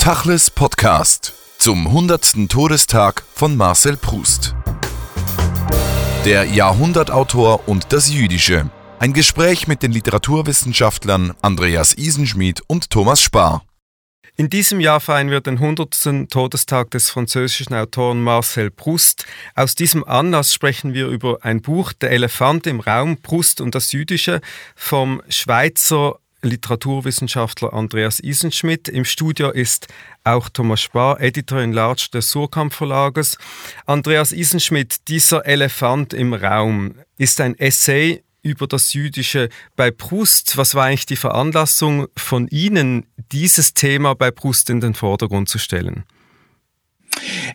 Tachles Podcast zum 100. Todestag von Marcel Proust. Der Jahrhundertautor und das Jüdische. Ein Gespräch mit den Literaturwissenschaftlern Andreas Isenschmidt und Thomas Spar. In diesem Jahr feiern wir den 100. Todestag des französischen Autoren Marcel Proust. Aus diesem Anlass sprechen wir über ein Buch, Der Elefant im Raum, Proust und das Jüdische, vom Schweizer Literaturwissenschaftler Andreas Isenschmidt. Im Studio ist auch Thomas Spar, Editor in Large des Surkamp Verlages. Andreas Isenschmidt, dieser Elefant im Raum ist ein Essay über das Jüdische bei Proust. Was war eigentlich die Veranlassung von Ihnen, dieses Thema bei Proust in den Vordergrund zu stellen?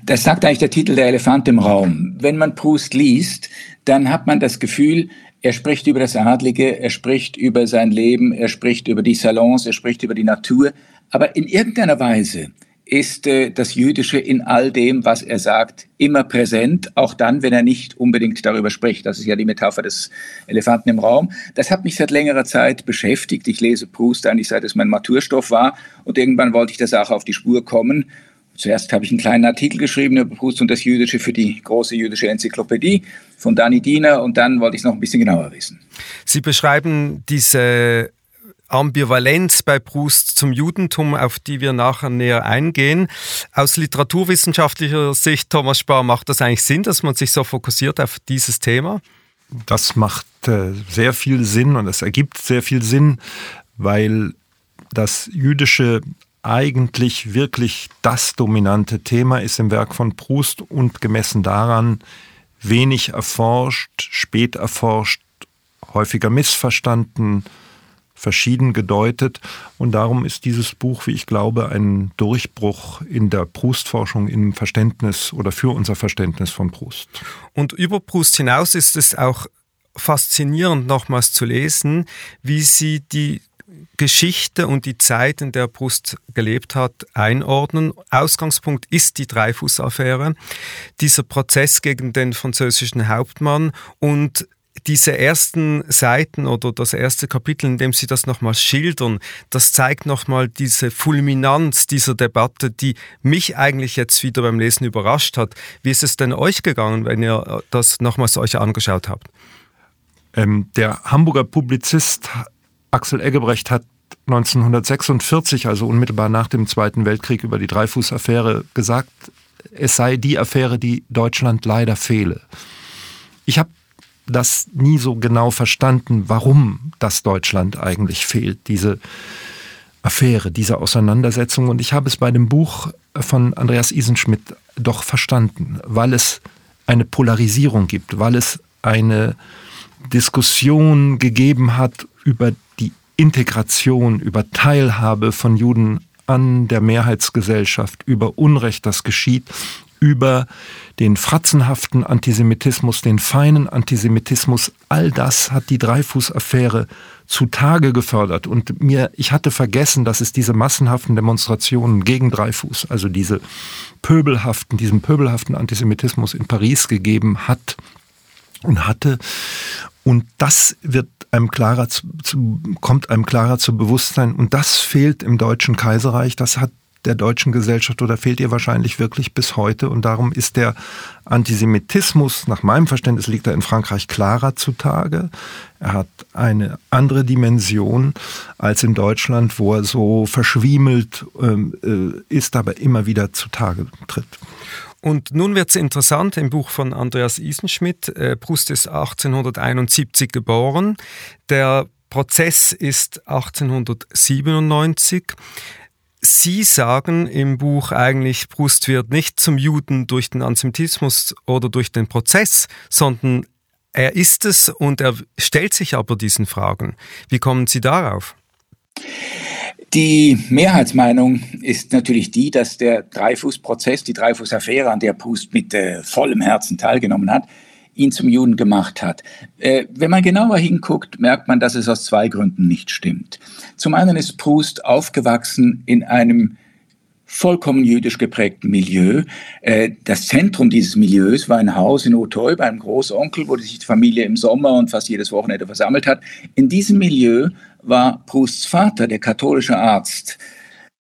Das sagt eigentlich der Titel Der Elefant im Raum. Wenn man Proust liest, dann hat man das Gefühl, er spricht über das Adlige, er spricht über sein Leben, er spricht über die Salons, er spricht über die Natur. Aber in irgendeiner Weise ist äh, das Jüdische in all dem, was er sagt, immer präsent, auch dann, wenn er nicht unbedingt darüber spricht. Das ist ja die Metapher des Elefanten im Raum. Das hat mich seit längerer Zeit beschäftigt. Ich lese Proust eigentlich seit es mein Maturstoff war und irgendwann wollte ich der Sache auf die Spur kommen Zuerst habe ich einen kleinen Artikel geschrieben über Proust und das Jüdische für die große jüdische Enzyklopädie von Dani Diener und dann wollte ich es noch ein bisschen genauer wissen. Sie beschreiben diese Ambivalenz bei Proust zum Judentum, auf die wir nachher näher eingehen. Aus literaturwissenschaftlicher Sicht, Thomas Spar, macht das eigentlich Sinn, dass man sich so fokussiert auf dieses Thema? Das macht äh, sehr viel Sinn und es ergibt sehr viel Sinn, weil das Jüdische eigentlich wirklich das dominante Thema ist im Werk von Proust und gemessen daran wenig erforscht, spät erforscht, häufiger missverstanden, verschieden gedeutet. Und darum ist dieses Buch, wie ich glaube, ein Durchbruch in der Proust-Forschung im Verständnis oder für unser Verständnis von Proust. Und über Proust hinaus ist es auch faszinierend, nochmals zu lesen, wie sie die Geschichte und die Zeit, in der Proust gelebt hat, einordnen. Ausgangspunkt ist die Dreyfus-Affäre, dieser Prozess gegen den französischen Hauptmann und diese ersten Seiten oder das erste Kapitel, in dem Sie das nochmal schildern, das zeigt nochmal diese Fulminanz dieser Debatte, die mich eigentlich jetzt wieder beim Lesen überrascht hat. Wie ist es denn euch gegangen, wenn ihr das nochmals euch angeschaut habt? Ähm, der Hamburger Publizist Axel Eggebrecht hat 1946, also unmittelbar nach dem Zweiten Weltkrieg, über die Dreifuß-Affäre gesagt, es sei die Affäre, die Deutschland leider fehle. Ich habe das nie so genau verstanden, warum das Deutschland eigentlich fehlt, diese Affäre, diese Auseinandersetzung. Und ich habe es bei dem Buch von Andreas Isenschmidt doch verstanden, weil es eine Polarisierung gibt, weil es eine Diskussion gegeben hat über Integration, über Teilhabe von Juden an der Mehrheitsgesellschaft, über Unrecht, das geschieht, über den fratzenhaften Antisemitismus, den feinen Antisemitismus, all das hat die Dreifuß-Affäre zutage gefördert. Und mir, ich hatte vergessen, dass es diese massenhaften Demonstrationen gegen Dreifuß, also diese pöbelhaften, diesen pöbelhaften Antisemitismus in Paris gegeben hat und hatte. Und das wird einem klarer zu, kommt einem klarer zu Bewusstsein. Und das fehlt im Deutschen Kaiserreich. Das hat der deutschen Gesellschaft oder fehlt ihr wahrscheinlich wirklich bis heute. Und darum ist der Antisemitismus, nach meinem Verständnis, liegt er in Frankreich klarer zutage. Er hat eine andere Dimension als in Deutschland, wo er so verschwiemelt ähm, äh, ist, aber immer wieder zutage tritt. Und nun wird es interessant im Buch von Andreas Isenschmidt. Äh, Proust ist 1871 geboren. Der Prozess ist 1897. Sie sagen im Buch eigentlich, Proust wird nicht zum Juden durch den Antisemitismus oder durch den Prozess, sondern er ist es und er stellt sich aber diesen Fragen. Wie kommen Sie darauf? Die Mehrheitsmeinung ist natürlich die, dass der Dreifuß-Prozess, die Dreifuß-Affäre, an der Pust mit äh, vollem Herzen teilgenommen hat, ihn zum Juden gemacht hat. Äh, wenn man genauer hinguckt, merkt man, dass es aus zwei Gründen nicht stimmt. Zum einen ist Proust aufgewachsen in einem vollkommen jüdisch geprägten Milieu. Äh, das Zentrum dieses Milieus war ein Haus in Auteuil bei einem Großonkel, wo sich die Familie im Sommer und fast jedes Wochenende versammelt hat. In diesem Milieu war Prousts Vater, der katholische Arzt,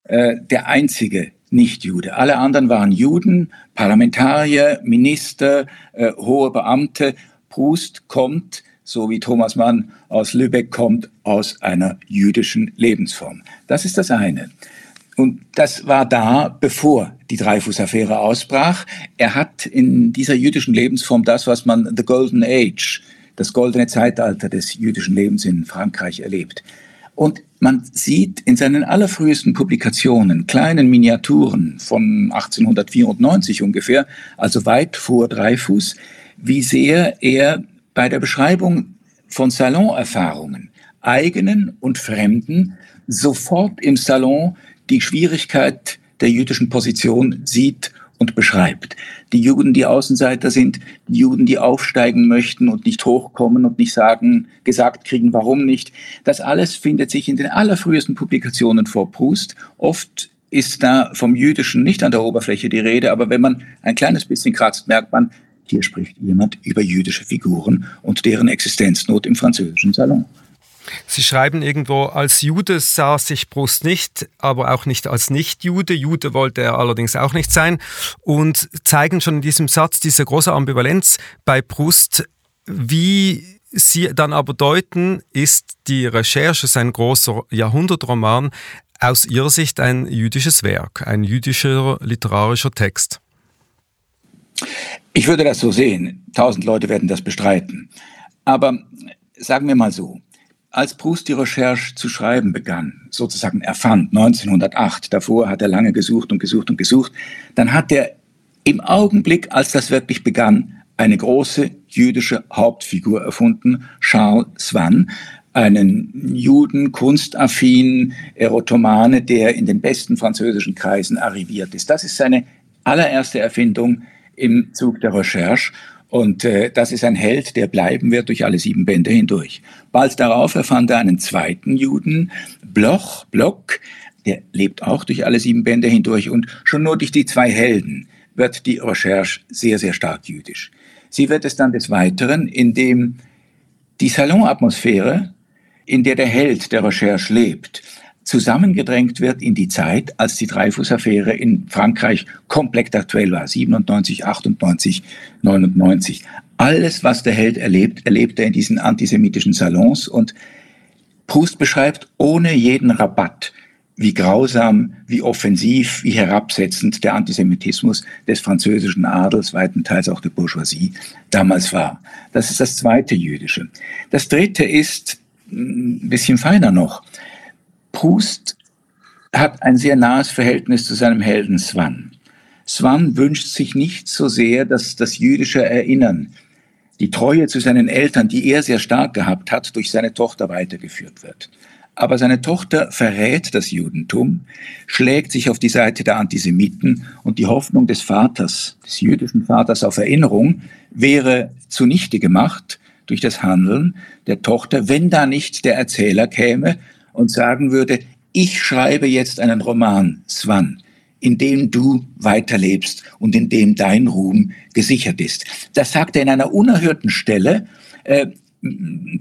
äh, der einzige Nicht-Jude. Alle anderen waren Juden, Parlamentarier, Minister, äh, hohe Beamte. Proust kommt, so wie Thomas Mann aus Lübeck kommt, aus einer jüdischen Lebensform. Das ist das eine. Und das war da, bevor die Dreyfus-Affäre ausbrach. Er hat in dieser jüdischen Lebensform das, was man The Golden Age, das goldene Zeitalter des jüdischen Lebens in Frankreich erlebt. Und man sieht in seinen allerfrühesten Publikationen, kleinen Miniaturen von 1894 ungefähr, also weit vor Dreyfus, wie sehr er bei der Beschreibung von Salonerfahrungen, eigenen und fremden, sofort im Salon die Schwierigkeit der jüdischen Position sieht und beschreibt. Die Juden, die Außenseiter sind, die Juden, die aufsteigen möchten und nicht hochkommen und nicht sagen, gesagt kriegen, warum nicht. Das alles findet sich in den allerfrühesten Publikationen vor Proust. Oft ist da vom Jüdischen nicht an der Oberfläche die Rede, aber wenn man ein kleines bisschen kratzt, merkt man, hier spricht jemand über jüdische Figuren und deren Existenznot im französischen Salon. Sie schreiben irgendwo, als Jude sah sich Brust nicht, aber auch nicht als Nicht-Jude. Jude wollte er allerdings auch nicht sein und zeigen schon in diesem Satz diese große Ambivalenz bei Brust. Wie Sie dann aber deuten, ist die Recherche, sein großer Jahrhundertroman, aus Ihrer Sicht ein jüdisches Werk, ein jüdischer literarischer Text. Ich würde das so sehen. Tausend Leute werden das bestreiten. Aber sagen wir mal so, als Proust die Recherche zu schreiben begann, sozusagen erfand, 1908, davor hat er lange gesucht und gesucht und gesucht, dann hat er im Augenblick, als das wirklich begann, eine große jüdische Hauptfigur erfunden, Charles Swann, einen Juden, kunstaffin, Erotomane, der in den besten französischen Kreisen arriviert ist. Das ist seine allererste Erfindung im Zug der Recherche. Und äh, das ist ein Held, der bleiben wird durch alle sieben Bände hindurch. Bald darauf erfand er einen zweiten Juden, Bloch, Block, der lebt auch durch alle sieben Bände hindurch. Und schon nur durch die zwei Helden wird die Recherche sehr, sehr stark jüdisch. Sie wird es dann des Weiteren, indem die Salonatmosphäre, in der der Held der Recherche lebt, zusammengedrängt wird in die Zeit, als die Dreyfus-Affäre in Frankreich komplett aktuell war, 97, 98, 99. Alles, was der Held erlebt, erlebt er in diesen antisemitischen Salons und Proust beschreibt ohne jeden Rabatt, wie grausam, wie offensiv, wie herabsetzend der Antisemitismus des französischen Adels, weitenteils auch der Bourgeoisie, damals war. Das ist das zweite Jüdische. Das dritte ist ein bisschen feiner noch. Proust hat ein sehr nahes Verhältnis zu seinem Helden Swan. Swan wünscht sich nicht so sehr, dass das jüdische Erinnern, die Treue zu seinen Eltern, die er sehr stark gehabt hat, durch seine Tochter weitergeführt wird. Aber seine Tochter verrät das Judentum, schlägt sich auf die Seite der Antisemiten und die Hoffnung des Vaters, des jüdischen Vaters auf Erinnerung, wäre zunichte gemacht durch das Handeln der Tochter, wenn da nicht der Erzähler käme und sagen würde, ich schreibe jetzt einen Roman, Swan, in dem du weiterlebst und in dem dein Ruhm gesichert ist. Das sagt er in einer unerhörten Stelle, äh,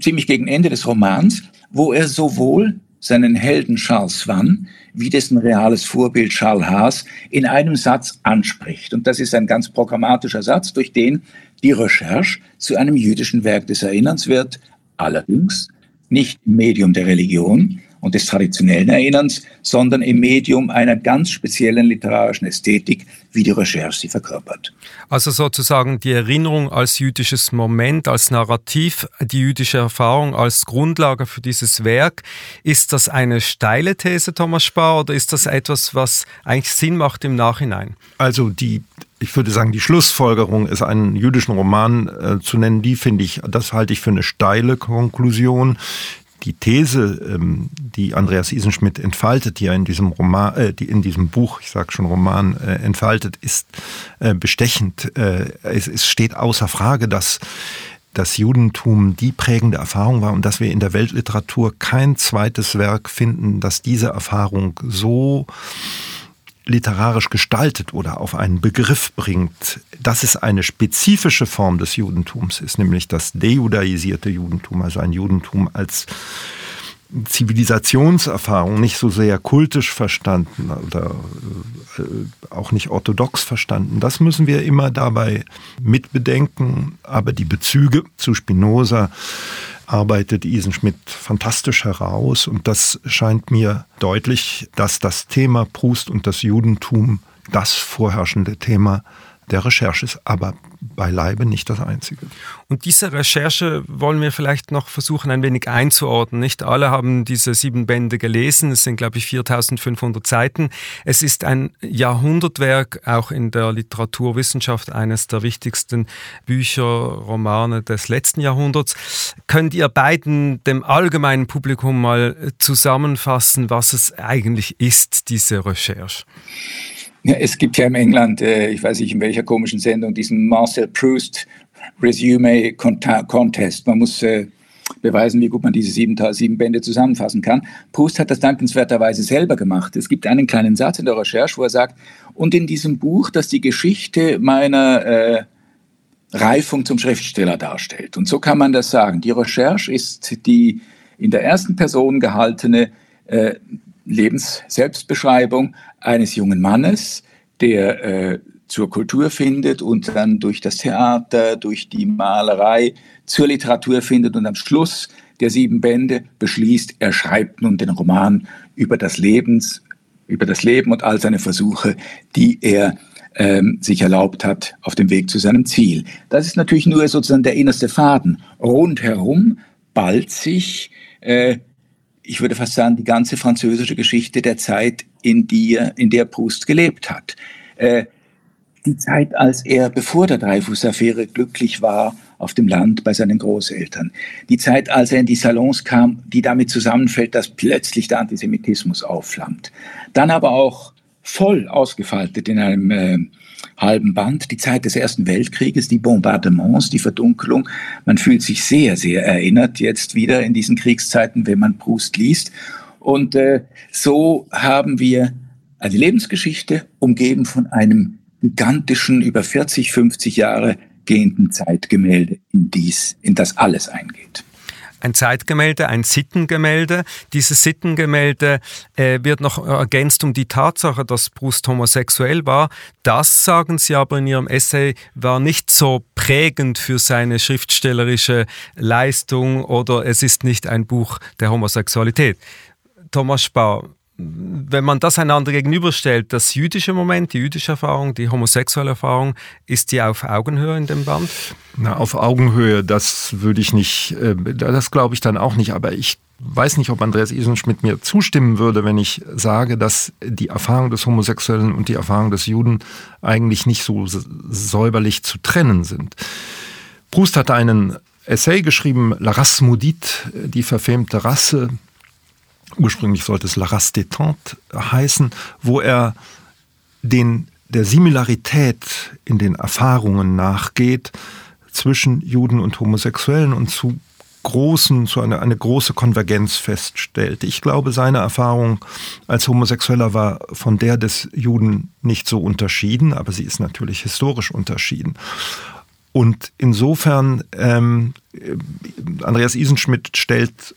ziemlich gegen Ende des Romans, wo er sowohl seinen Helden Charles Swann wie dessen reales Vorbild Charles Haas in einem Satz anspricht. Und das ist ein ganz programmatischer Satz, durch den die Recherche zu einem jüdischen Werk des Erinnerns wird, allerdings nicht im Medium der Religion, und des traditionellen Erinnerns, sondern im Medium einer ganz speziellen literarischen Ästhetik, wie die Recherche sie verkörpert. Also sozusagen die Erinnerung als jüdisches Moment, als Narrativ, die jüdische Erfahrung als Grundlage für dieses Werk. Ist das eine steile These, Thomas Spar, oder ist das etwas, was eigentlich Sinn macht im Nachhinein? Also die ich würde sagen, die Schlussfolgerung ist, einen jüdischen Roman äh, zu nennen, die finde ich, das halte ich für eine steile Konklusion die These, ähm, die Andreas Isenschmidt entfaltet, die er in diesem Roman, äh, die in diesem Buch, ich sage schon Roman, äh, entfaltet, ist äh, bestechend. Äh, es, es steht außer Frage, dass das Judentum die prägende Erfahrung war und dass wir in der Weltliteratur kein zweites Werk finden, das diese Erfahrung so literarisch gestaltet oder auf einen Begriff bringt, dass es eine spezifische Form des Judentums ist, nämlich das dejudaisierte Judentum, also ein Judentum als Zivilisationserfahrung, nicht so sehr kultisch verstanden oder äh, auch nicht orthodox verstanden. Das müssen wir immer dabei mitbedenken. Aber die Bezüge zu Spinoza arbeitet Isenschmidt fantastisch heraus. Und das scheint mir deutlich, dass das Thema Proust und das Judentum das vorherrschende Thema der Recherche ist, aber beileibe nicht das einzige. Und diese Recherche wollen wir vielleicht noch versuchen, ein wenig einzuordnen. Nicht alle haben diese sieben Bände gelesen. Es sind, glaube ich, 4500 Seiten. Es ist ein Jahrhundertwerk, auch in der Literaturwissenschaft eines der wichtigsten Bücher, Romane des letzten Jahrhunderts. Könnt ihr beiden dem allgemeinen Publikum mal zusammenfassen, was es eigentlich ist, diese Recherche? Es gibt ja im England, äh, ich weiß nicht in welcher komischen Sendung, diesen Marcel Proust Resume Contest. Man muss äh, beweisen, wie gut man diese sieben, sieben Bände zusammenfassen kann. Proust hat das dankenswerterweise selber gemacht. Es gibt einen kleinen Satz in der Recherche, wo er sagt, und in diesem Buch, das die Geschichte meiner äh, Reifung zum Schriftsteller darstellt. Und so kann man das sagen. Die Recherche ist die in der ersten Person gehaltene äh, Lebensselbstbeschreibung eines jungen Mannes, der äh, zur Kultur findet und dann durch das Theater, durch die Malerei zur Literatur findet und am Schluss der sieben Bände beschließt, er schreibt nun den Roman über das Lebens, über das Leben und all seine Versuche, die er ähm, sich erlaubt hat auf dem Weg zu seinem Ziel. Das ist natürlich nur sozusagen der innerste Faden. Rundherum ballt sich äh, ich würde fast sagen, die ganze französische Geschichte der Zeit, in, die, in der Proust gelebt hat. Äh, die Zeit, als er, bevor der Dreyfus-Affäre, glücklich war auf dem Land bei seinen Großeltern. Die Zeit, als er in die Salons kam, die damit zusammenfällt, dass plötzlich der Antisemitismus aufflammt. Dann aber auch voll ausgefaltet in einem äh, halben Band, die Zeit des Ersten Weltkrieges, die Bombardements, die Verdunkelung. Man fühlt sich sehr, sehr erinnert jetzt wieder in diesen Kriegszeiten, wenn man Proust liest. Und äh, so haben wir eine Lebensgeschichte umgeben von einem gigantischen, über 40, 50 Jahre gehenden Zeitgemälde, in dies, in das alles eingeht ein Zeitgemälde, ein Sittengemälde. Dieses Sittengemälde äh, wird noch ergänzt um die Tatsache, dass Proust homosexuell war. Das, sagen Sie aber in Ihrem Essay, war nicht so prägend für seine schriftstellerische Leistung oder es ist nicht ein Buch der Homosexualität. Thomas Spar, wenn man das einander gegenüberstellt, das jüdische Moment, die jüdische Erfahrung, die homosexuelle Erfahrung, ist die auf Augenhöhe in dem Band? Na, auf Augenhöhe, das würde ich nicht, äh, das glaube ich dann auch nicht, aber ich weiß nicht, ob Andreas Isenschmidt mir zustimmen würde, wenn ich sage, dass die Erfahrung des Homosexuellen und die Erfahrung des Juden eigentlich nicht so säuberlich zu trennen sind. Proust hat einen Essay geschrieben, La Race Maudite, die verfemte Rasse, ursprünglich sollte es La Race détente heißen, wo er den, der Similarität in den Erfahrungen nachgeht zwischen Juden und Homosexuellen und zu großen, zu einer eine große Konvergenz feststellt. Ich glaube, seine Erfahrung als Homosexueller war von der des Juden nicht so unterschieden, aber sie ist natürlich historisch unterschieden. Und insofern, ähm, Andreas Isenschmidt stellt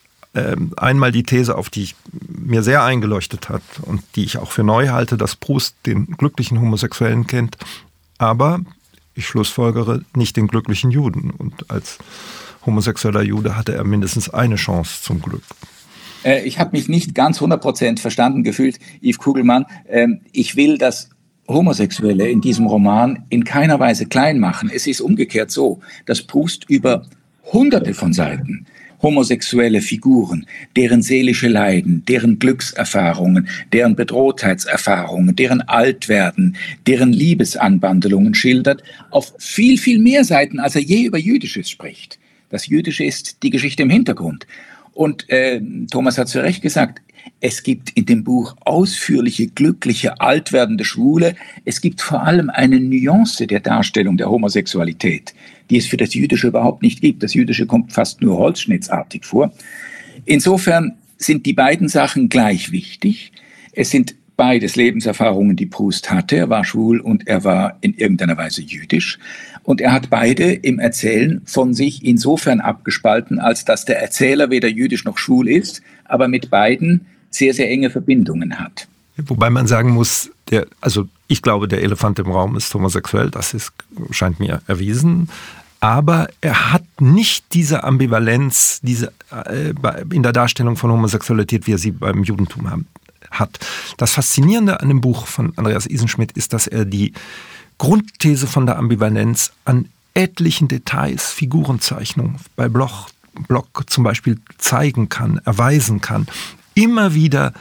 einmal die These auf, die mir sehr eingeleuchtet hat und die ich auch für neu halte, dass Proust den glücklichen Homosexuellen kennt, aber ich schlussfolgere nicht den glücklichen Juden. Und als homosexueller Jude hatte er mindestens eine Chance zum Glück. Äh, ich habe mich nicht ganz 100% verstanden gefühlt, Yves Kugelmann. Ähm, ich will das Homosexuelle in diesem Roman in keiner Weise klein machen. Es ist umgekehrt so, dass Proust über hunderte von Seiten homosexuelle Figuren, deren seelische Leiden, deren Glückserfahrungen, deren Bedrohtheitserfahrungen, deren Altwerden, deren Liebesanbandelungen schildert, auf viel, viel mehr Seiten, als er je über Jüdisches spricht. Das Jüdische ist die Geschichte im Hintergrund. Und äh, Thomas hat zu Recht gesagt, es gibt in dem Buch ausführliche, glückliche, altwerdende Schwule. Es gibt vor allem eine Nuance der Darstellung der Homosexualität, die es für das Jüdische überhaupt nicht gibt. Das Jüdische kommt fast nur holzschnittsartig vor. Insofern sind die beiden Sachen gleich wichtig. Es sind beides Lebenserfahrungen, die Proust hatte. Er war schwul und er war in irgendeiner Weise jüdisch. Und er hat beide im Erzählen von sich insofern abgespalten, als dass der Erzähler weder jüdisch noch schwul ist, aber mit beiden sehr, sehr enge Verbindungen hat. Wobei man sagen muss, der, also ich glaube, der Elefant im Raum ist homosexuell, das ist, scheint mir erwiesen. Aber er hat nicht diese Ambivalenz diese, äh, in der Darstellung von Homosexualität, wie er sie beim Judentum haben, hat. Das Faszinierende an dem Buch von Andreas Isenschmidt ist, dass er die Grundthese von der Ambivalenz an etlichen Details, Figurenzeichnungen bei Bloch, Block zum Beispiel zeigen kann, erweisen kann. Immer wieder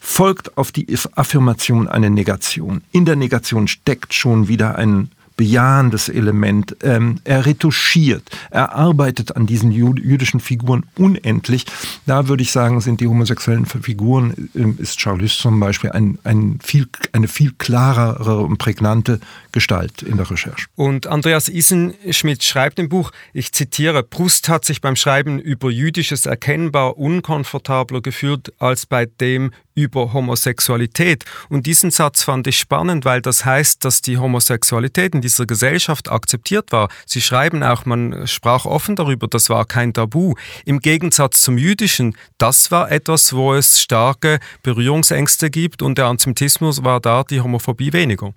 folgt auf die Affirmation eine Negation. In der Negation steckt schon wieder ein bejahendes Element. Ähm, er retuschiert, er arbeitet an diesen jüdischen Figuren unendlich. Da würde ich sagen, sind die homosexuellen Figuren, äh, ist Charles zum Beispiel ein, ein viel, eine viel klarere und prägnante Gestalt in der Recherche. Und Andreas Isenschmidt schreibt im Buch, ich zitiere, Proust hat sich beim Schreiben über Jüdisches erkennbar unkomfortabler gefühlt als bei dem über Homosexualität. Und diesen Satz fand ich spannend, weil das heißt, dass die Homosexualität in dieser Gesellschaft akzeptiert war. Sie schreiben auch, man sprach offen darüber, das war kein Tabu. Im Gegensatz zum Jüdischen, das war etwas, wo es starke Berührungsängste gibt und der Antisemitismus war da, die Homophobie weniger.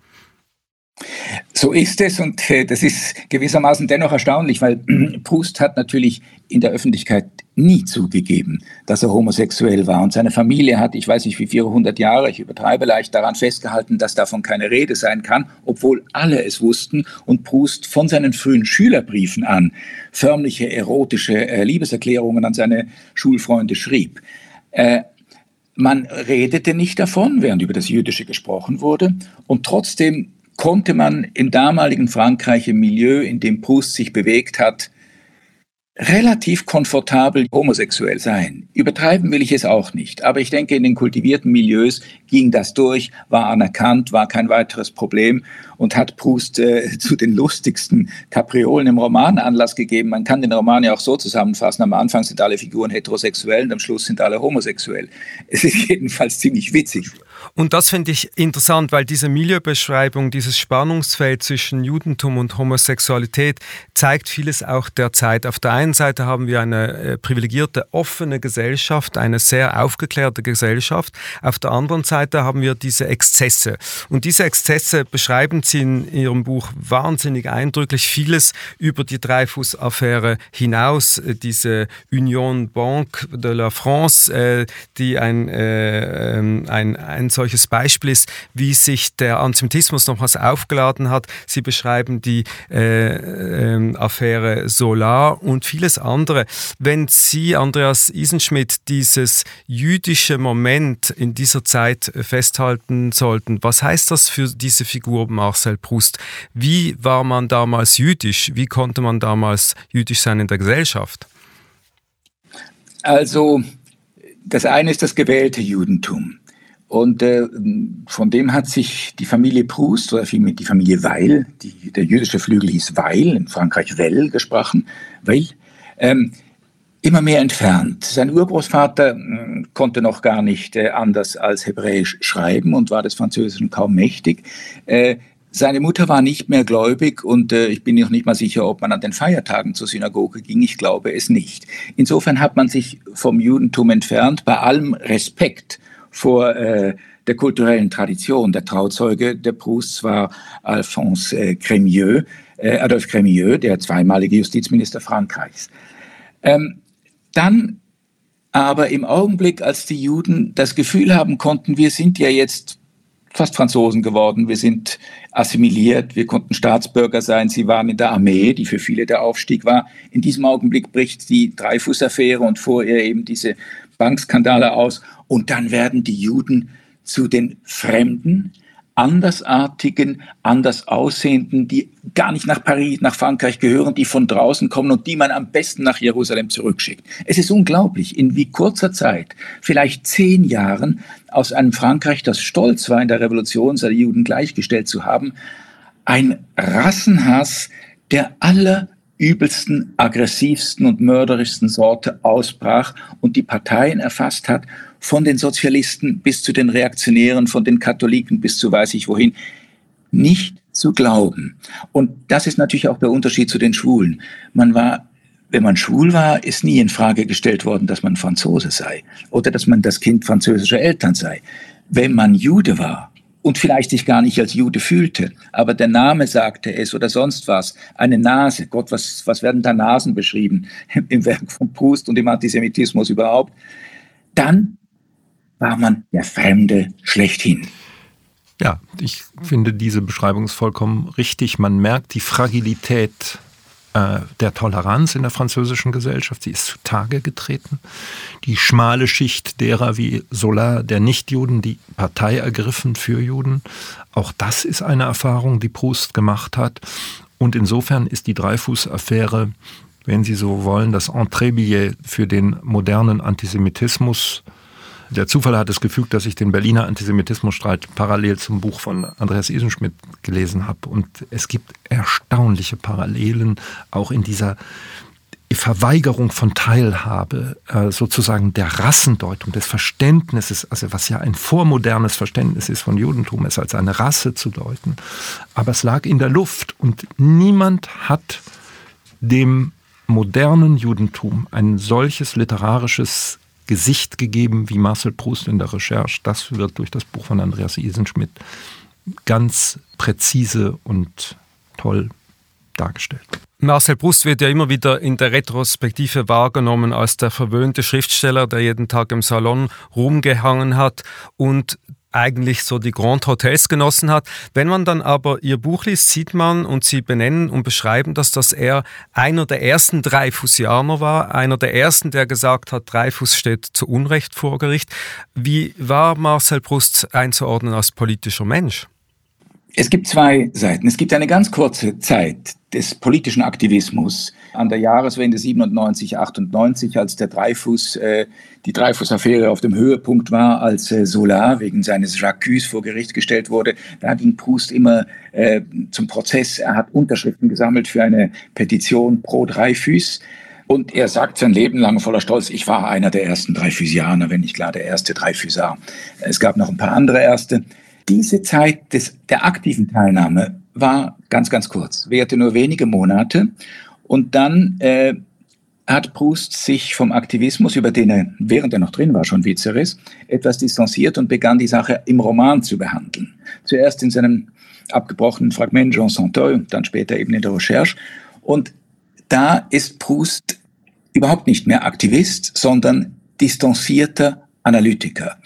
So ist es und äh, das ist gewissermaßen dennoch erstaunlich, weil Proust hat natürlich in der Öffentlichkeit nie zugegeben, dass er homosexuell war. Und seine Familie hat, ich weiß nicht wie 400 Jahre, ich übertreibe leicht, daran festgehalten, dass davon keine Rede sein kann, obwohl alle es wussten und Proust von seinen frühen Schülerbriefen an förmliche erotische äh, Liebeserklärungen an seine Schulfreunde schrieb. Äh, man redete nicht davon, während über das Jüdische gesprochen wurde. Und trotzdem konnte man im damaligen Frankreich, im Milieu, in dem Proust sich bewegt hat, relativ komfortabel homosexuell sein. Übertreiben will ich es auch nicht. Aber ich denke, in den kultivierten Milieus ging das durch, war anerkannt, war kein weiteres Problem und hat Proust äh, zu den lustigsten Kapriolen im Roman Anlass gegeben. Man kann den Roman ja auch so zusammenfassen. Am Anfang sind alle Figuren heterosexuell und am Schluss sind alle homosexuell. Es ist jedenfalls ziemlich witzig. Und das finde ich interessant, weil diese Milieubeschreibung, dieses Spannungsfeld zwischen Judentum und Homosexualität zeigt vieles auch der Zeit. Auf der einen Seite haben wir eine äh, privilegierte, offene Gesellschaft, eine sehr aufgeklärte Gesellschaft. Auf der anderen Seite haben wir diese Exzesse. Und diese Exzesse beschreiben Sie in Ihrem Buch wahnsinnig eindrücklich vieles über die Dreyfus-Affäre hinaus. Äh, diese Union Banque de la France, äh, die ein, ähm, ein, ein solches Beispiel ist, wie sich der Antisemitismus nochmals aufgeladen hat. Sie beschreiben die äh, äh, Affäre Solar und vieles andere. Wenn Sie, Andreas Isenschmidt, dieses jüdische Moment in dieser Zeit festhalten sollten, was heißt das für diese Figur Marcel Proust? Wie war man damals jüdisch? Wie konnte man damals jüdisch sein in der Gesellschaft? Also, das eine ist das gewählte Judentum. Und äh, von dem hat sich die Familie Proust oder vielmehr die Familie Weil, die, der jüdische Flügel hieß Weil, in Frankreich Well gesprochen, Weil, ähm, immer mehr entfernt. Sein Urgroßvater äh, konnte noch gar nicht äh, anders als Hebräisch schreiben und war des Französischen kaum mächtig. Äh, seine Mutter war nicht mehr gläubig und äh, ich bin noch nicht mal sicher, ob man an den Feiertagen zur Synagoge ging. Ich glaube es nicht. Insofern hat man sich vom Judentum entfernt, bei allem Respekt vor äh, der kulturellen Tradition. Der Trauzeuge der Proust war Alphonse äh, Crémieux, äh, Adolphe Crémieux, der zweimalige Justizminister Frankreichs. Ähm, dann aber im Augenblick, als die Juden das Gefühl haben konnten, wir sind ja jetzt fast Franzosen geworden, wir sind assimiliert, wir konnten Staatsbürger sein, sie waren in der Armee, die für viele der Aufstieg war. In diesem Augenblick bricht die Dreyfus-Affäre und vor ihr eben diese Bankskandale aus und dann werden die Juden zu den Fremden, andersartigen, anders aussehenden, die gar nicht nach Paris, nach Frankreich gehören, die von draußen kommen und die man am besten nach Jerusalem zurückschickt. Es ist unglaublich, in wie kurzer Zeit, vielleicht zehn Jahren, aus einem Frankreich, das stolz war, in der Revolution seine Juden gleichgestellt zu haben, ein Rassenhass der aller übelsten, aggressivsten und mörderischsten Sorte ausbrach und die Parteien erfasst hat, von den Sozialisten bis zu den Reaktionären, von den Katholiken bis zu weiß ich wohin, nicht zu glauben. Und das ist natürlich auch der Unterschied zu den Schwulen. Man war wenn man schwul war, ist nie in Frage gestellt worden, dass man Franzose sei oder dass man das Kind französischer Eltern sei. Wenn man Jude war, und vielleicht sich gar nicht als Jude fühlte, aber der Name sagte es oder sonst was, eine Nase, Gott, was, was werden da Nasen beschrieben im Werk von Proust und im Antisemitismus überhaupt, dann war man der Fremde schlechthin. Ja, ich finde diese Beschreibung ist vollkommen richtig. Man merkt die Fragilität äh, der Toleranz in der französischen Gesellschaft. Sie ist zutage getreten. Die schmale Schicht derer wie Solar, der Nichtjuden, die Partei ergriffen für Juden. Auch das ist eine Erfahrung, die Proust gemacht hat. Und insofern ist die Dreifuß-Affäre, wenn Sie so wollen, das Entrebillet für den modernen Antisemitismus der Zufall hat es gefügt, dass ich den Berliner Antisemitismusstreit parallel zum Buch von Andreas Isenschmidt gelesen habe. Und es gibt erstaunliche Parallelen auch in dieser Verweigerung von Teilhabe, äh, sozusagen der Rassendeutung, des Verständnisses, also was ja ein vormodernes Verständnis ist von Judentum, es als eine Rasse zu deuten. Aber es lag in der Luft und niemand hat dem modernen Judentum ein solches literarisches Gesicht gegeben wie Marcel Proust in der Recherche. Das wird durch das Buch von Andreas Isenschmidt ganz präzise und toll dargestellt. Marcel Proust wird ja immer wieder in der Retrospektive wahrgenommen als der verwöhnte Schriftsteller, der jeden Tag im Salon rumgehangen hat und eigentlich so die Grand Hotels genossen hat. Wenn man dann aber ihr Buch liest, sieht man und sie benennen und beschreiben das, dass er einer der ersten Dreyfusianer war, einer der ersten, der gesagt hat, Dreyfus steht zu Unrecht vor Gericht. Wie war Marcel Proust einzuordnen als politischer Mensch? Es gibt zwei Seiten. Es gibt eine ganz kurze Zeit des politischen Aktivismus an der Jahreswende 97, 98, als der Dreifuß, äh, die Dreifuß-Affäre auf dem Höhepunkt war, als äh, Solar wegen seines Jacques vor Gericht gestellt wurde. Da ging Proust immer äh, zum Prozess. Er hat Unterschriften gesammelt für eine Petition pro Dreifuß. Und er sagt sein Leben lang voller Stolz, ich war einer der ersten Dreifüßianer, wenn nicht klar der erste Dreifüßar. Es gab noch ein paar andere Erste diese Zeit des, der aktiven Teilnahme war ganz, ganz kurz, währte nur wenige Monate. Und dann äh, hat Proust sich vom Aktivismus, über den er, während er noch drin war, schon Vizeris, etwas distanziert und begann die Sache im Roman zu behandeln. Zuerst in seinem abgebrochenen Fragment Jean Santeuil, dann später eben in der Recherche. Und da ist Proust überhaupt nicht mehr Aktivist, sondern distanzierter Analytiker.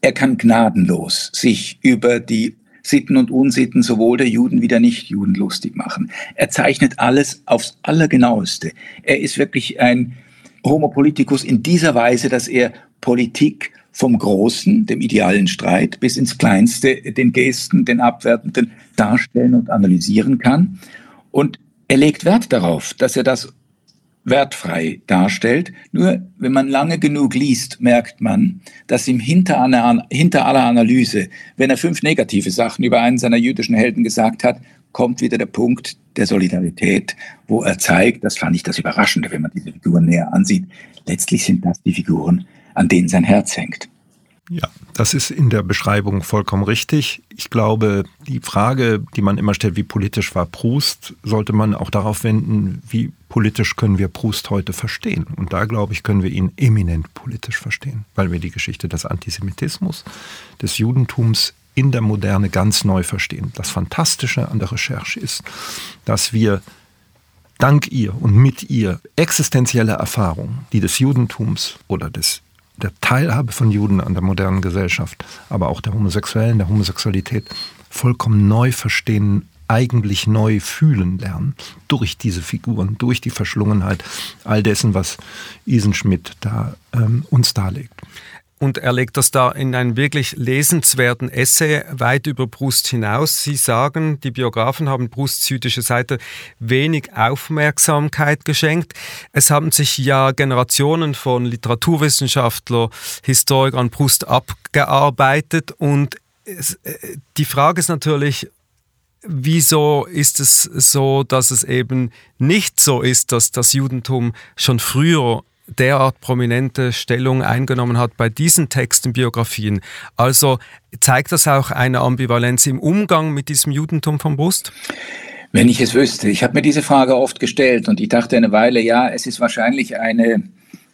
Er kann gnadenlos sich über die Sitten und Unsitten sowohl der Juden wie der Nichtjuden lustig machen. Er zeichnet alles aufs Allergenaueste. Er ist wirklich ein Homo politicus in dieser Weise, dass er Politik vom Großen, dem idealen Streit, bis ins Kleinste, den Gesten, den Abwertenden darstellen und analysieren kann. Und er legt Wert darauf, dass er das wertfrei darstellt. Nur wenn man lange genug liest, merkt man, dass ihm hinter, einer, hinter aller Analyse, wenn er fünf negative Sachen über einen seiner jüdischen Helden gesagt hat, kommt wieder der Punkt der Solidarität, wo er zeigt, das fand ich das Überraschende, wenn man diese Figuren näher ansieht, letztlich sind das die Figuren, an denen sein Herz hängt. Ja, das ist in der Beschreibung vollkommen richtig. Ich glaube, die Frage, die man immer stellt, wie politisch war Proust, sollte man auch darauf wenden, wie politisch können wir Proust heute verstehen. Und da, glaube ich, können wir ihn eminent politisch verstehen, weil wir die Geschichte des Antisemitismus, des Judentums in der Moderne ganz neu verstehen. Das Fantastische an der Recherche ist, dass wir dank ihr und mit ihr existenzielle Erfahrungen, die des Judentums oder des der Teilhabe von Juden an der modernen Gesellschaft, aber auch der Homosexuellen, der Homosexualität vollkommen neu verstehen, eigentlich neu fühlen lernen durch diese Figuren, durch die Verschlungenheit all dessen, was Isenschmidt da ähm, uns darlegt und er legt das da in einen wirklich lesenswerten Essay weit über Brust hinaus. Sie sagen, die Biografen haben Brusts jüdische Seite wenig Aufmerksamkeit geschenkt. Es haben sich ja Generationen von Literaturwissenschaftler, Historikern Brust abgearbeitet und äh, die Frage ist natürlich, wieso ist es so, dass es eben nicht so ist, dass das Judentum schon früher derart prominente Stellung eingenommen hat bei diesen Texten, Biografien. Also zeigt das auch eine Ambivalenz im Umgang mit diesem Judentum von Brust? Wenn ich es wüsste. Ich habe mir diese Frage oft gestellt und ich dachte eine Weile, ja, es ist wahrscheinlich eine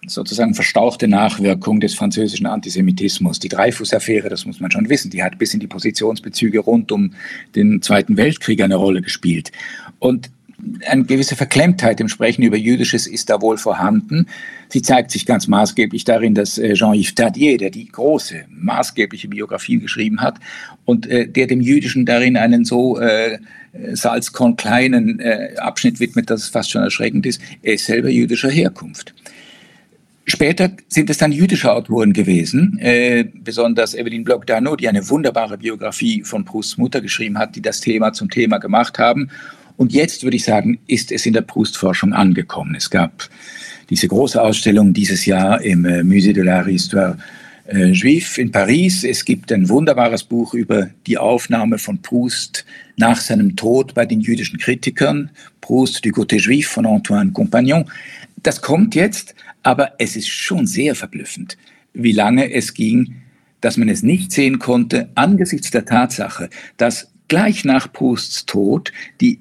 sozusagen verstauchte Nachwirkung des französischen Antisemitismus. Die Dreyfus-Affäre, das muss man schon wissen, die hat bis in die Positionsbezüge rund um den Zweiten Weltkrieg eine Rolle gespielt. Und eine gewisse Verklemmtheit im Sprechen über Jüdisches ist da wohl vorhanden. Sie zeigt sich ganz maßgeblich darin, dass äh, Jean-Yves Tardier, der die große, maßgebliche Biografie geschrieben hat und äh, der dem Jüdischen darin einen so äh, salzkorn äh, Abschnitt widmet, dass es fast schon erschreckend ist, er ist selber jüdischer Herkunft. Später sind es dann jüdische Autoren gewesen, äh, besonders Evelyn Bloch-Darnaud, die eine wunderbare Biografie von Prousts Mutter geschrieben hat, die das Thema zum Thema gemacht haben. Und jetzt würde ich sagen, ist es in der Proust-Forschung angekommen. Es gab diese große Ausstellung dieses Jahr im äh, Musée de l'Art Histoire äh, Juif in Paris. Es gibt ein wunderbares Buch über die Aufnahme von Proust nach seinem Tod bei den jüdischen Kritikern. Proust du Côté Juif von Antoine Compagnon. Das kommt jetzt, aber es ist schon sehr verblüffend, wie lange es ging, dass man es nicht sehen konnte, angesichts der Tatsache, dass gleich nach Prousts Tod die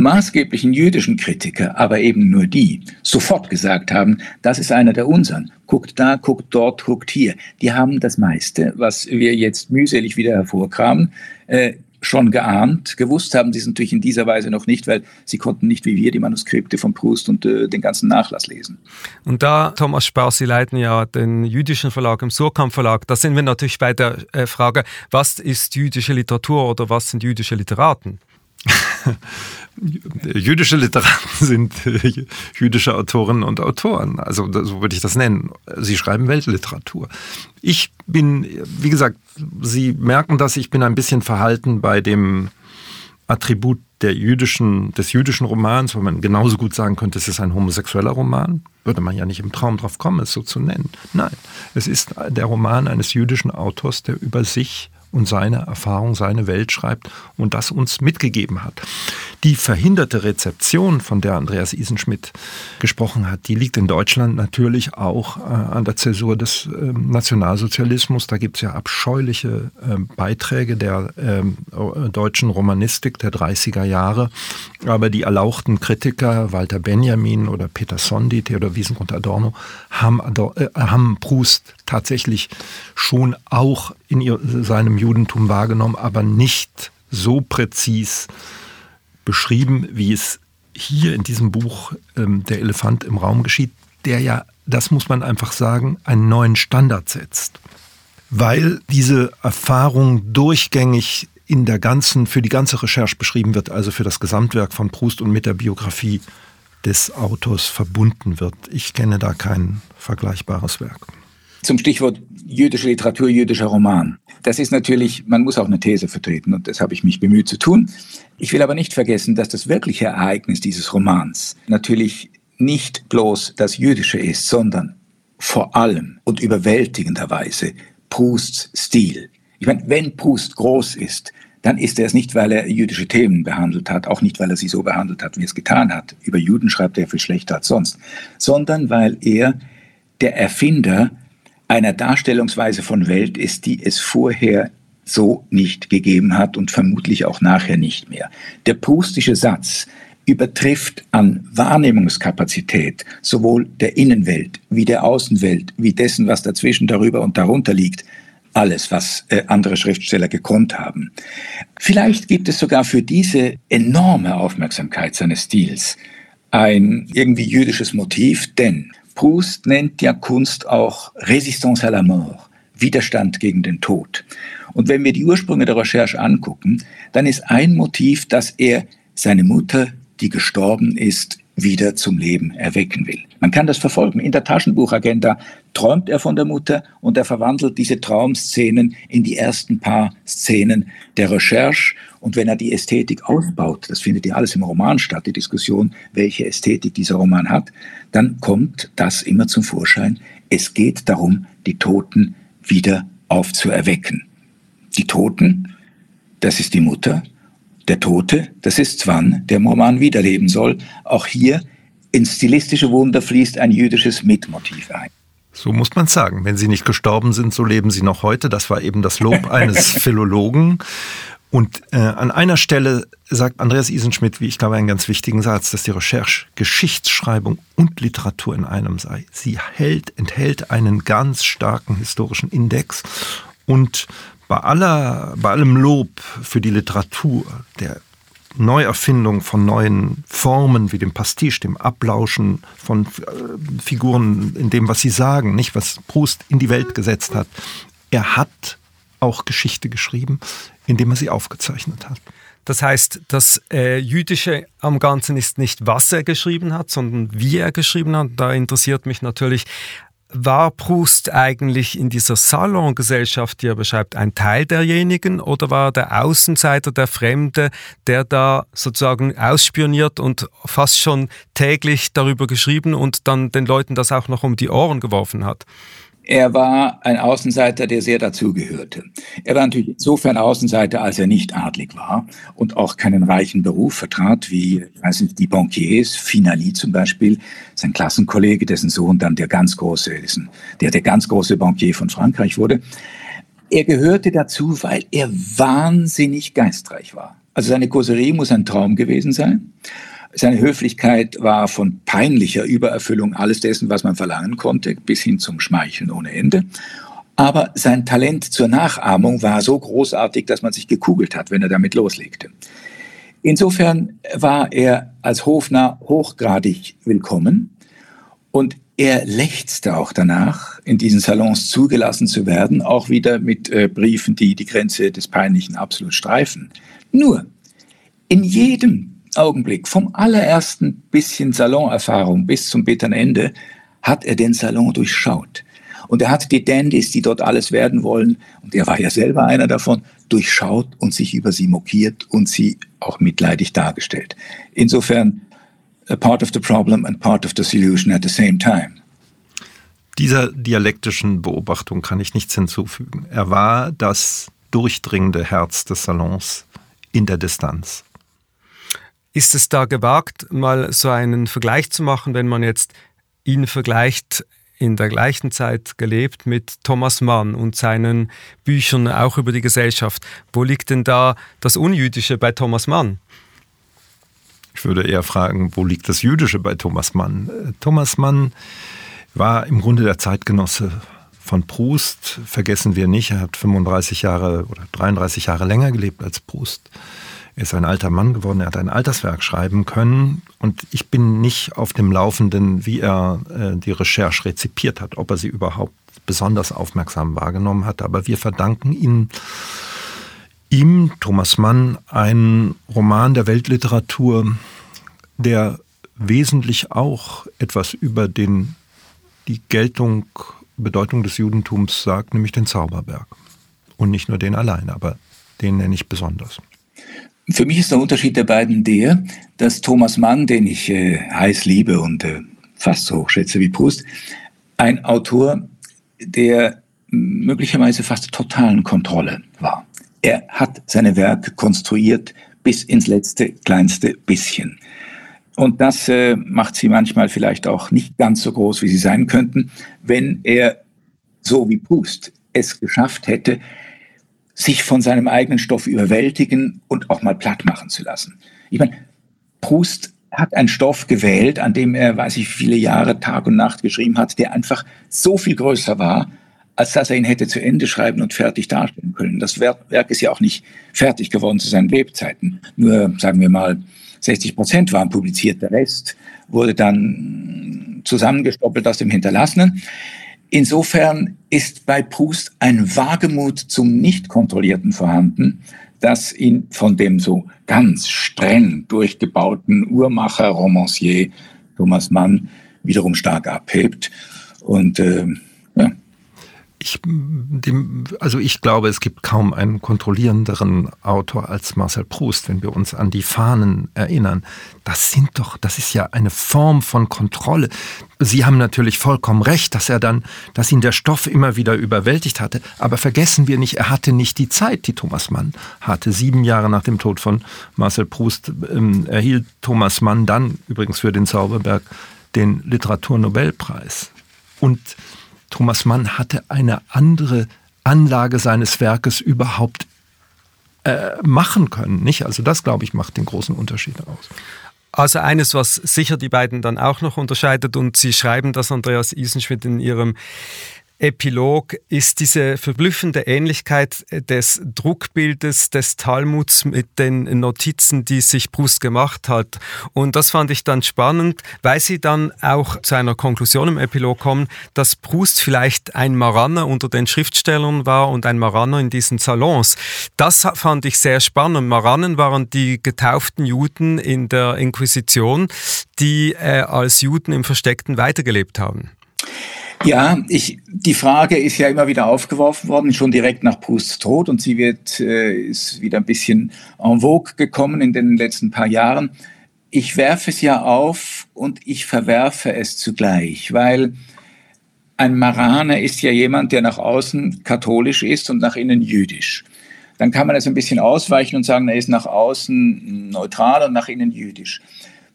maßgeblichen jüdischen Kritiker, aber eben nur die, sofort gesagt haben, das ist einer der unseren. Guckt da, guckt dort, guckt hier. Die haben das meiste, was wir jetzt mühselig wieder hervorkramen, äh, schon geahnt. Gewusst haben sie es natürlich in dieser Weise noch nicht, weil sie konnten nicht wie wir die Manuskripte von Proust und äh, den ganzen Nachlass lesen. Und da, Thomas Spaß, Sie leiten ja den jüdischen Verlag im Surkamp Verlag. Da sind wir natürlich bei der äh, Frage, was ist jüdische Literatur oder was sind jüdische Literaten? jüdische Literaten sind äh, jüdische Autorinnen und Autoren. Also so würde ich das nennen. Sie schreiben Weltliteratur. Ich bin, wie gesagt, Sie merken das, ich bin ein bisschen verhalten bei dem Attribut der jüdischen, des jüdischen Romans, wo man genauso gut sagen könnte, es ist ein homosexueller Roman. Würde man ja nicht im Traum drauf kommen, es so zu nennen. Nein, es ist der Roman eines jüdischen Autors, der über sich und seine Erfahrung, seine Welt schreibt und das uns mitgegeben hat. Die verhinderte Rezeption, von der Andreas Isenschmidt gesprochen hat, die liegt in Deutschland natürlich auch äh, an der Zäsur des äh, Nationalsozialismus. Da gibt es ja abscheuliche äh, Beiträge der ähm, deutschen Romanistik der 30er Jahre. Aber die erlauchten Kritiker, Walter Benjamin oder Peter Sondi, Theodor Wiesengrund Adorno, haben, äh, haben Proust tatsächlich schon auch in ihr, seinem Judentum wahrgenommen, aber nicht so präzis beschrieben, wie es hier in diesem Buch ähm, Der Elefant im Raum geschieht, der ja, das muss man einfach sagen, einen neuen Standard setzt. Weil diese Erfahrung durchgängig in der ganzen, für die ganze Recherche beschrieben wird, also für das Gesamtwerk von Proust und mit der Biografie des Autors verbunden wird. Ich kenne da kein vergleichbares Werk. Zum Stichwort jüdische Literatur, jüdischer Roman. Das ist natürlich, man muss auch eine These vertreten und das habe ich mich bemüht zu tun. Ich will aber nicht vergessen, dass das wirkliche Ereignis dieses Romans natürlich nicht bloß das Jüdische ist, sondern vor allem und überwältigenderweise Prousts Stil. Ich meine, wenn Proust groß ist, dann ist er es nicht, weil er jüdische Themen behandelt hat, auch nicht, weil er sie so behandelt hat, wie er es getan hat. Über Juden schreibt er viel schlechter als sonst, sondern weil er der Erfinder einer Darstellungsweise von Welt ist, die es vorher so nicht gegeben hat und vermutlich auch nachher nicht mehr. Der proustische Satz übertrifft an Wahrnehmungskapazität sowohl der Innenwelt wie der Außenwelt, wie dessen, was dazwischen, darüber und darunter liegt, alles, was äh, andere Schriftsteller gekonnt haben. Vielleicht gibt es sogar für diese enorme Aufmerksamkeit seines Stils ein irgendwie jüdisches Motiv, denn Proust nennt ja Kunst auch Résistance à la mort, Widerstand gegen den Tod. Und wenn wir die Ursprünge der Recherche angucken, dann ist ein Motiv, dass er seine Mutter, die gestorben ist, wieder zum Leben erwecken will. Man kann das verfolgen. In der Taschenbuchagenda träumt er von der Mutter und er verwandelt diese Traumszenen in die ersten paar Szenen der Recherche. Und wenn er die Ästhetik ausbaut, das findet ja alles im Roman statt, die Diskussion, welche Ästhetik dieser Roman hat, dann kommt das immer zum Vorschein. Es geht darum, die Toten wieder aufzuerwecken. Die Toten, das ist die Mutter, der Tote, das ist Zwan, der im Roman wiederleben soll. Auch hier ins stilistische Wunder fließt ein jüdisches Mitmotiv ein. So muss man sagen. Wenn sie nicht gestorben sind, so leben sie noch heute. Das war eben das Lob eines Philologen. Und äh, an einer Stelle sagt Andreas Isenschmidt, wie ich glaube, einen ganz wichtigen Satz, dass die Recherche Geschichtsschreibung und Literatur in einem sei. Sie hält, enthält einen ganz starken historischen Index und bei aller, bei allem Lob für die Literatur, der Neuerfindung von neuen Formen wie dem Pastiche, dem Ablauschen von äh, Figuren in dem, was sie sagen, nicht was Proust in die Welt gesetzt hat. Er hat auch Geschichte geschrieben, indem er sie aufgezeichnet hat. Das heißt, das äh, Jüdische am Ganzen ist nicht, was er geschrieben hat, sondern wie er geschrieben hat. Da interessiert mich natürlich, war Proust eigentlich in dieser Salongesellschaft, die er beschreibt, ein Teil derjenigen oder war der Außenseiter, der Fremde, der da sozusagen ausspioniert und fast schon täglich darüber geschrieben und dann den Leuten das auch noch um die Ohren geworfen hat? Er war ein Außenseiter, der sehr dazugehörte. Er war natürlich insofern Außenseiter, als er nicht adlig war und auch keinen reichen Beruf vertrat, wie, weiß nicht, die Bankiers, Finali zum Beispiel, sein Klassenkollege, dessen Sohn dann der ganz große, dessen, der der ganz große Bankier von Frankreich wurde. Er gehörte dazu, weil er wahnsinnig geistreich war. Also seine Causerie muss ein Traum gewesen sein. Seine Höflichkeit war von peinlicher Übererfüllung alles dessen, was man verlangen konnte, bis hin zum Schmeicheln ohne Ende. Aber sein Talent zur Nachahmung war so großartig, dass man sich gekugelt hat, wenn er damit loslegte. Insofern war er als Hofnarr hochgradig willkommen und er lechzte auch danach, in diesen Salons zugelassen zu werden, auch wieder mit äh, Briefen, die die Grenze des Peinlichen absolut streifen. Nur, in jedem Augenblick, vom allerersten bisschen Salonerfahrung bis zum bitteren Ende, hat er den Salon durchschaut. Und er hat die Dandys, die dort alles werden wollen, und er war ja selber einer davon, durchschaut und sich über sie mokiert und sie auch mitleidig dargestellt. Insofern, a part of the problem and part of the solution at the same time. Dieser dialektischen Beobachtung kann ich nichts hinzufügen. Er war das durchdringende Herz des Salons in der Distanz. Ist es da gewagt, mal so einen Vergleich zu machen, wenn man jetzt ihn vergleicht, in der gleichen Zeit gelebt mit Thomas Mann und seinen Büchern auch über die Gesellschaft. Wo liegt denn da das Unjüdische bei Thomas Mann? Ich würde eher fragen, wo liegt das Jüdische bei Thomas Mann? Äh, Thomas Mann war im Grunde der Zeitgenosse von Proust. Vergessen wir nicht, er hat 35 Jahre oder 33 Jahre länger gelebt als Proust. Ist ein alter Mann geworden, er hat ein Alterswerk schreiben können und ich bin nicht auf dem Laufenden, wie er äh, die Recherche rezipiert hat, ob er sie überhaupt besonders aufmerksam wahrgenommen hat, aber wir verdanken ihm, ihm, Thomas Mann, einen Roman der Weltliteratur, der wesentlich auch etwas über den, die Geltung, Bedeutung des Judentums sagt, nämlich den Zauberberg. Und nicht nur den allein, aber den nenne ich besonders. Für mich ist der Unterschied der beiden der, dass Thomas Mann, den ich äh, heiß liebe und äh, fast so hoch schätze wie Proust, ein Autor der möglicherweise fast totalen Kontrolle war. Er hat seine Werke konstruiert bis ins letzte kleinste bisschen. Und das äh, macht sie manchmal vielleicht auch nicht ganz so groß, wie sie sein könnten, wenn er so wie Proust es geschafft hätte, sich von seinem eigenen Stoff überwältigen und auch mal platt machen zu lassen. Ich meine, Proust hat einen Stoff gewählt, an dem er, weiß ich, viele Jahre Tag und Nacht geschrieben hat, der einfach so viel größer war, als dass er ihn hätte zu Ende schreiben und fertig darstellen können. Das Werk ist ja auch nicht fertig geworden zu seinen Lebzeiten. Nur, sagen wir mal, 60 Prozent waren publiziert, der Rest wurde dann zusammengestoppelt aus dem Hinterlassenen. Insofern ist bei Proust ein Wagemut zum Nicht-Kontrollierten vorhanden, das ihn von dem so ganz streng durchgebauten Uhrmacher, Romancier Thomas Mann wiederum stark abhebt. Und äh, ich, dem, also ich glaube, es gibt kaum einen kontrollierenderen Autor als Marcel Proust, wenn wir uns an die Fahnen erinnern. Das sind doch, das ist ja eine Form von Kontrolle. Sie haben natürlich vollkommen recht, dass er dann, dass ihn der Stoff immer wieder überwältigt hatte. Aber vergessen wir nicht, er hatte nicht die Zeit, die Thomas Mann hatte. Sieben Jahre nach dem Tod von Marcel Proust ähm, erhielt Thomas Mann dann übrigens für den Zauberberg den Literaturnobelpreis. Und Thomas Mann hatte eine andere Anlage seines Werkes überhaupt äh, machen können. Nicht? Also das, glaube ich, macht den großen Unterschied aus. Also eines, was sicher die beiden dann auch noch unterscheidet, und Sie schreiben das, Andreas Isenschmidt, in Ihrem Epilog ist diese verblüffende Ähnlichkeit des Druckbildes des Talmuds mit den Notizen, die sich Proust gemacht hat. Und das fand ich dann spannend, weil sie dann auch zu einer Konklusion im Epilog kommen, dass Proust vielleicht ein Maranner unter den Schriftstellern war und ein Maranner in diesen Salons. Das fand ich sehr spannend. Marannen waren die getauften Juden in der Inquisition, die äh, als Juden im Versteckten weitergelebt haben. Ja, ich, die Frage ist ja immer wieder aufgeworfen worden, schon direkt nach Prousts Tod und sie wird, äh, ist wieder ein bisschen en vogue gekommen in den letzten paar Jahren. Ich werfe es ja auf und ich verwerfe es zugleich, weil ein Maraner ist ja jemand, der nach außen katholisch ist und nach innen jüdisch. Dann kann man es ein bisschen ausweichen und sagen, er ist nach außen neutral und nach innen jüdisch.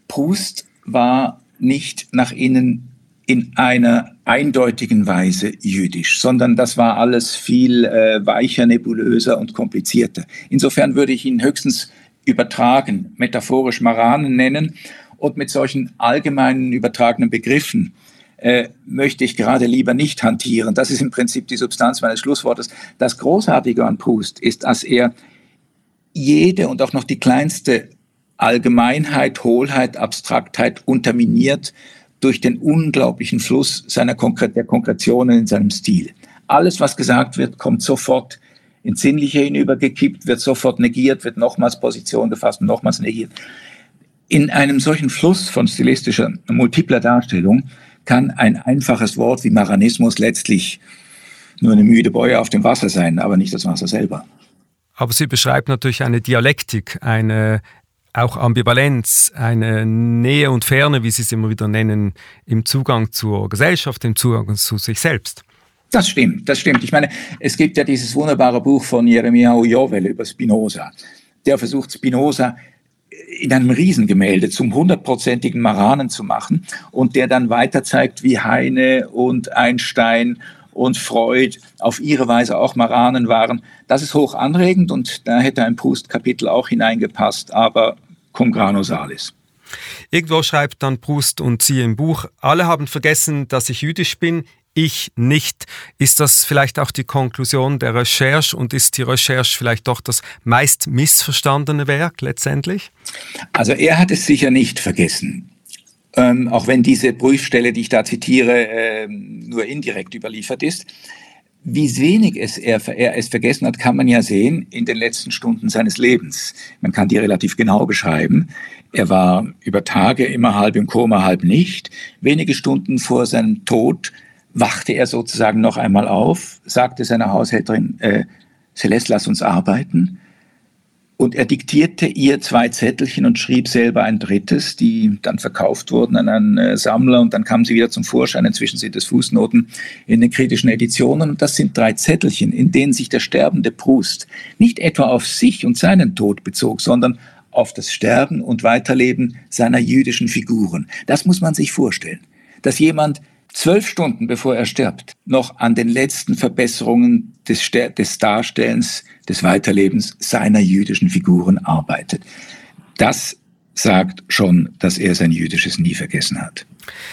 Proust war nicht nach innen in einer eindeutigen Weise jüdisch, sondern das war alles viel äh, weicher, nebulöser und komplizierter. Insofern würde ich ihn höchstens übertragen, metaphorisch Maranen nennen und mit solchen allgemeinen übertragenen Begriffen äh, möchte ich gerade lieber nicht hantieren. Das ist im Prinzip die Substanz meines Schlusswortes. Das Großartige an Proust ist, dass er jede und auch noch die kleinste Allgemeinheit, Hohlheit, Abstraktheit unterminiert durch den unglaublichen Fluss seiner Konkret der Konkretionen in seinem Stil. Alles, was gesagt wird, kommt sofort ins Sinnliche hinübergekippt, wird sofort negiert, wird nochmals Position gefasst und nochmals negiert. In einem solchen Fluss von stilistischer, multipler Darstellung kann ein einfaches Wort wie Maranismus letztlich nur eine müde Bäue auf dem Wasser sein, aber nicht das Wasser selber. Aber sie beschreibt natürlich eine Dialektik, eine auch Ambivalenz, eine Nähe und Ferne, wie Sie es immer wieder nennen, im Zugang zur Gesellschaft, im Zugang zu sich selbst. Das stimmt, das stimmt. Ich meine, es gibt ja dieses wunderbare Buch von Jeremiah Jovel über Spinoza. Der versucht Spinoza in einem Riesengemälde zum hundertprozentigen Maranen zu machen und der dann weiter zeigt, wie Heine und Einstein und Freud auf ihre Weise auch Maranen waren. Das ist hoch anregend und da hätte ein Proust-Kapitel auch hineingepasst, aber cum grano salis. Irgendwo schreibt dann Proust und sie im Buch, alle haben vergessen, dass ich jüdisch bin, ich nicht. Ist das vielleicht auch die Konklusion der Recherche und ist die Recherche vielleicht doch das meist missverstandene Werk letztendlich? Also er hat es sicher nicht vergessen. Ähm, auch wenn diese Prüfstelle, die ich da zitiere, äh, nur indirekt überliefert ist. Wie wenig es er, er es vergessen hat, kann man ja sehen in den letzten Stunden seines Lebens. Man kann die relativ genau beschreiben. Er war über Tage immer halb im Koma, halb nicht. Wenige Stunden vor seinem Tod wachte er sozusagen noch einmal auf, sagte seiner Haushälterin, äh, Celeste, lass uns arbeiten. Und er diktierte ihr zwei Zettelchen und schrieb selber ein drittes, die dann verkauft wurden an einen äh, Sammler und dann kamen sie wieder zum Vorschein. Inzwischen sind es Fußnoten in den kritischen Editionen und das sind drei Zettelchen, in denen sich der sterbende Proust nicht etwa auf sich und seinen Tod bezog, sondern auf das Sterben und Weiterleben seiner jüdischen Figuren. Das muss man sich vorstellen, dass jemand zwölf Stunden bevor er stirbt, noch an den letzten Verbesserungen des, des Darstellens, des Weiterlebens seiner jüdischen Figuren arbeitet. Das sagt schon, dass er sein Jüdisches nie vergessen hat.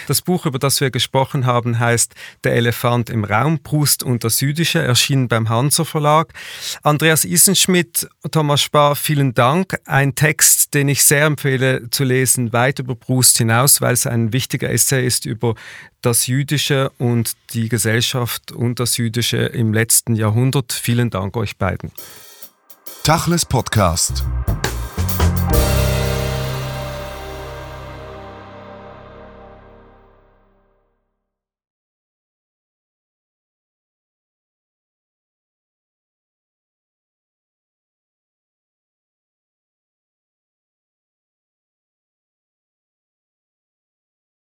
Das Buch, über das wir gesprochen haben, heißt Der Elefant im Raum, Proust und das Jüdische, erschienen beim Hanser Verlag. Andreas Isenschmidt, Thomas Spar, vielen Dank. Ein Text, den ich sehr empfehle zu lesen, weit über Proust hinaus, weil es ein wichtiger Essay ist über das Jüdische und die Gesellschaft und das Jüdische im letzten Jahrhundert. Vielen Dank euch beiden. Tachles Podcast.